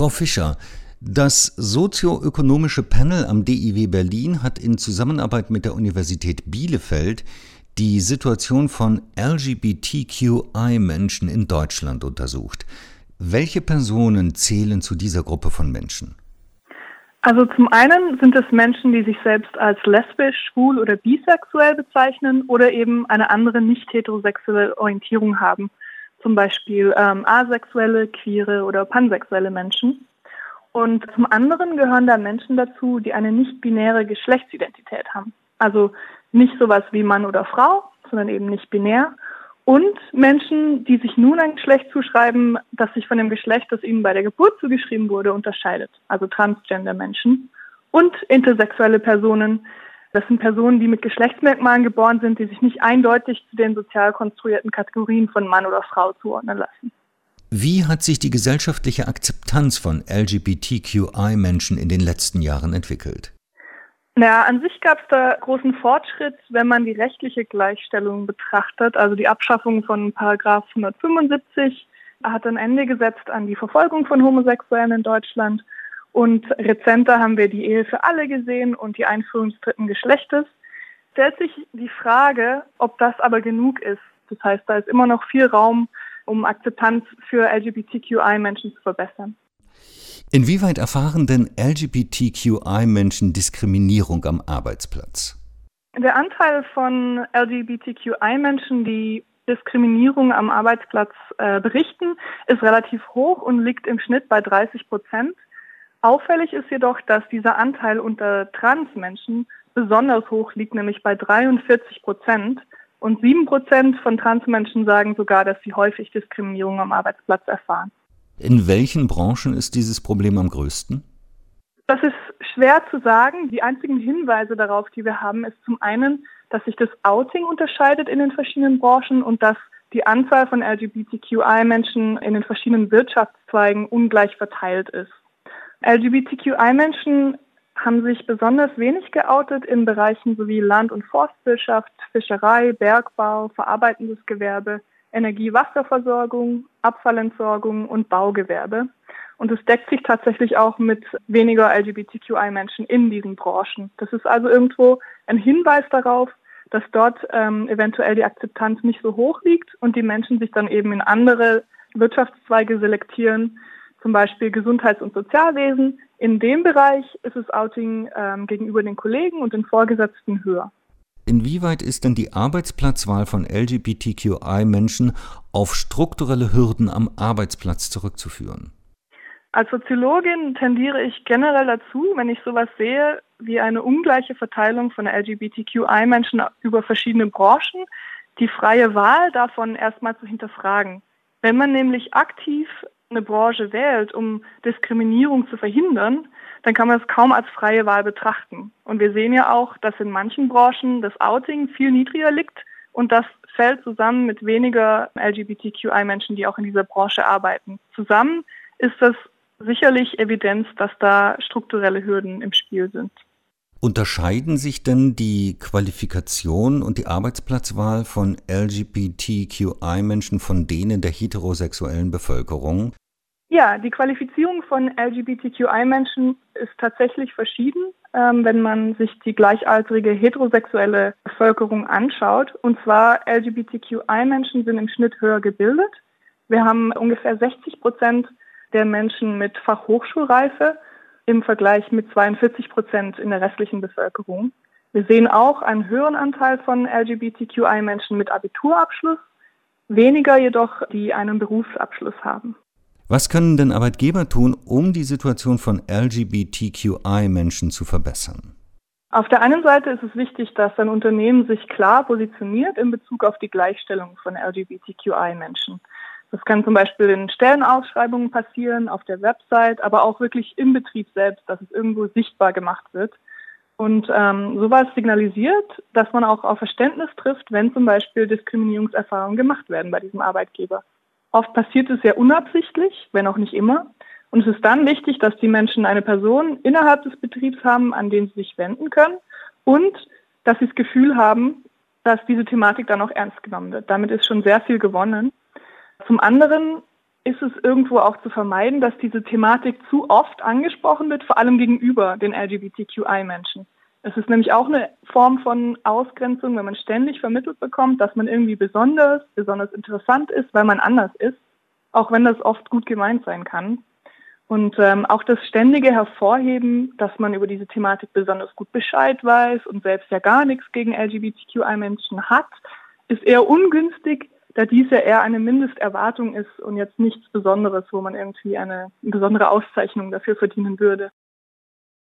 Frau Fischer, das sozioökonomische Panel am DIW Berlin hat in Zusammenarbeit mit der Universität Bielefeld die Situation von LGBTQI-Menschen in Deutschland untersucht. Welche Personen zählen zu dieser Gruppe von Menschen? Also zum einen sind es Menschen, die sich selbst als lesbisch, schwul oder bisexuell bezeichnen oder eben eine andere nicht heterosexuelle Orientierung haben. Zum Beispiel ähm, asexuelle, queere oder pansexuelle Menschen. Und zum anderen gehören da Menschen dazu, die eine nicht-binäre Geschlechtsidentität haben. Also nicht sowas wie Mann oder Frau, sondern eben nicht binär. Und Menschen, die sich nun ein Geschlecht zuschreiben, das sich von dem Geschlecht, das ihnen bei der Geburt zugeschrieben wurde, unterscheidet. Also Transgender-Menschen. Und intersexuelle Personen. Das sind Personen, die mit Geschlechtsmerkmalen geboren sind, die sich nicht eindeutig zu den sozial konstruierten Kategorien von Mann oder Frau zuordnen lassen. Wie hat sich die gesellschaftliche Akzeptanz von LGBTQI-Menschen in den letzten Jahren entwickelt? Naja, an sich gab es da großen Fortschritt, wenn man die rechtliche Gleichstellung betrachtet. Also die Abschaffung von Paragraph 175 hat ein Ende gesetzt an die Verfolgung von Homosexuellen in Deutschland. Und rezenter haben wir die Ehe für alle gesehen und die Einführung des dritten Geschlechtes. Stellt sich die Frage, ob das aber genug ist. Das heißt, da ist immer noch viel Raum, um Akzeptanz für LGBTQI-Menschen zu verbessern. Inwieweit erfahren denn LGBTQI-Menschen Diskriminierung am Arbeitsplatz? Der Anteil von LGBTQI-Menschen, die Diskriminierung am Arbeitsplatz äh, berichten, ist relativ hoch und liegt im Schnitt bei 30 Prozent. Auffällig ist jedoch, dass dieser Anteil unter Transmenschen besonders hoch liegt, nämlich bei 43 Prozent. Und sieben Prozent von Transmenschen sagen sogar, dass sie häufig Diskriminierung am Arbeitsplatz erfahren. In welchen Branchen ist dieses Problem am größten? Das ist schwer zu sagen. Die einzigen Hinweise darauf, die wir haben, ist zum einen, dass sich das Outing unterscheidet in den verschiedenen Branchen und dass die Anzahl von LGBTQI-Menschen in den verschiedenen Wirtschaftszweigen ungleich verteilt ist. LGBTQI-Menschen haben sich besonders wenig geoutet in Bereichen sowie Land- und Forstwirtschaft, Fischerei, Bergbau, verarbeitendes Gewerbe, Energie-Wasserversorgung, Abfallentsorgung und Baugewerbe. Und es deckt sich tatsächlich auch mit weniger LGBTQI-Menschen in diesen Branchen. Das ist also irgendwo ein Hinweis darauf, dass dort ähm, eventuell die Akzeptanz nicht so hoch liegt und die Menschen sich dann eben in andere Wirtschaftszweige selektieren, zum Beispiel Gesundheits- und Sozialwesen. In dem Bereich ist das Outing ähm, gegenüber den Kollegen und den Vorgesetzten höher. Inwieweit ist denn die Arbeitsplatzwahl von LGBTQI-Menschen auf strukturelle Hürden am Arbeitsplatz zurückzuführen? Als Soziologin tendiere ich generell dazu, wenn ich sowas sehe wie eine ungleiche Verteilung von LGBTQI-Menschen über verschiedene Branchen, die freie Wahl davon erstmal zu hinterfragen. Wenn man nämlich aktiv eine Branche wählt, um Diskriminierung zu verhindern, dann kann man es kaum als freie Wahl betrachten. Und wir sehen ja auch, dass in manchen Branchen das Outing viel niedriger liegt und das fällt zusammen mit weniger LGBTQI-Menschen, die auch in dieser Branche arbeiten. Zusammen ist das sicherlich Evidenz, dass da strukturelle Hürden im Spiel sind. Unterscheiden sich denn die Qualifikation und die Arbeitsplatzwahl von LGBTQI-Menschen von denen der heterosexuellen Bevölkerung? Ja, die Qualifizierung von LGBTQI-Menschen ist tatsächlich verschieden, ähm, wenn man sich die gleichaltrige heterosexuelle Bevölkerung anschaut. Und zwar LGBTQI-Menschen sind im Schnitt höher gebildet. Wir haben ungefähr 60 Prozent der Menschen mit Fachhochschulreife im Vergleich mit 42 Prozent in der restlichen Bevölkerung. Wir sehen auch einen höheren Anteil von LGBTQI-Menschen mit Abiturabschluss, weniger jedoch, die einen Berufsabschluss haben. Was können denn Arbeitgeber tun, um die Situation von LGBTQI-Menschen zu verbessern? Auf der einen Seite ist es wichtig, dass ein Unternehmen sich klar positioniert in Bezug auf die Gleichstellung von LGBTQI-Menschen. Das kann zum Beispiel in Stellenausschreibungen passieren, auf der Website, aber auch wirklich im Betrieb selbst, dass es irgendwo sichtbar gemacht wird. Und ähm, sowas signalisiert, dass man auch auf Verständnis trifft, wenn zum Beispiel Diskriminierungserfahrungen gemacht werden bei diesem Arbeitgeber. Oft passiert es sehr unabsichtlich, wenn auch nicht immer. Und es ist dann wichtig, dass die Menschen eine Person innerhalb des Betriebs haben, an den sie sich wenden können und dass sie das Gefühl haben, dass diese Thematik dann auch ernst genommen wird. Damit ist schon sehr viel gewonnen. Zum anderen ist es irgendwo auch zu vermeiden, dass diese Thematik zu oft angesprochen wird, vor allem gegenüber den LGBTQI-Menschen. Es ist nämlich auch eine Form von Ausgrenzung, wenn man ständig vermittelt bekommt, dass man irgendwie besonders, besonders interessant ist, weil man anders ist, auch wenn das oft gut gemeint sein kann. Und ähm, auch das ständige Hervorheben, dass man über diese Thematik besonders gut Bescheid weiß und selbst ja gar nichts gegen LGBTQI-Menschen hat, ist eher ungünstig, da dies ja eher eine Mindesterwartung ist und jetzt nichts Besonderes, wo man irgendwie eine, besondere Auszeichnung dafür verdienen würde.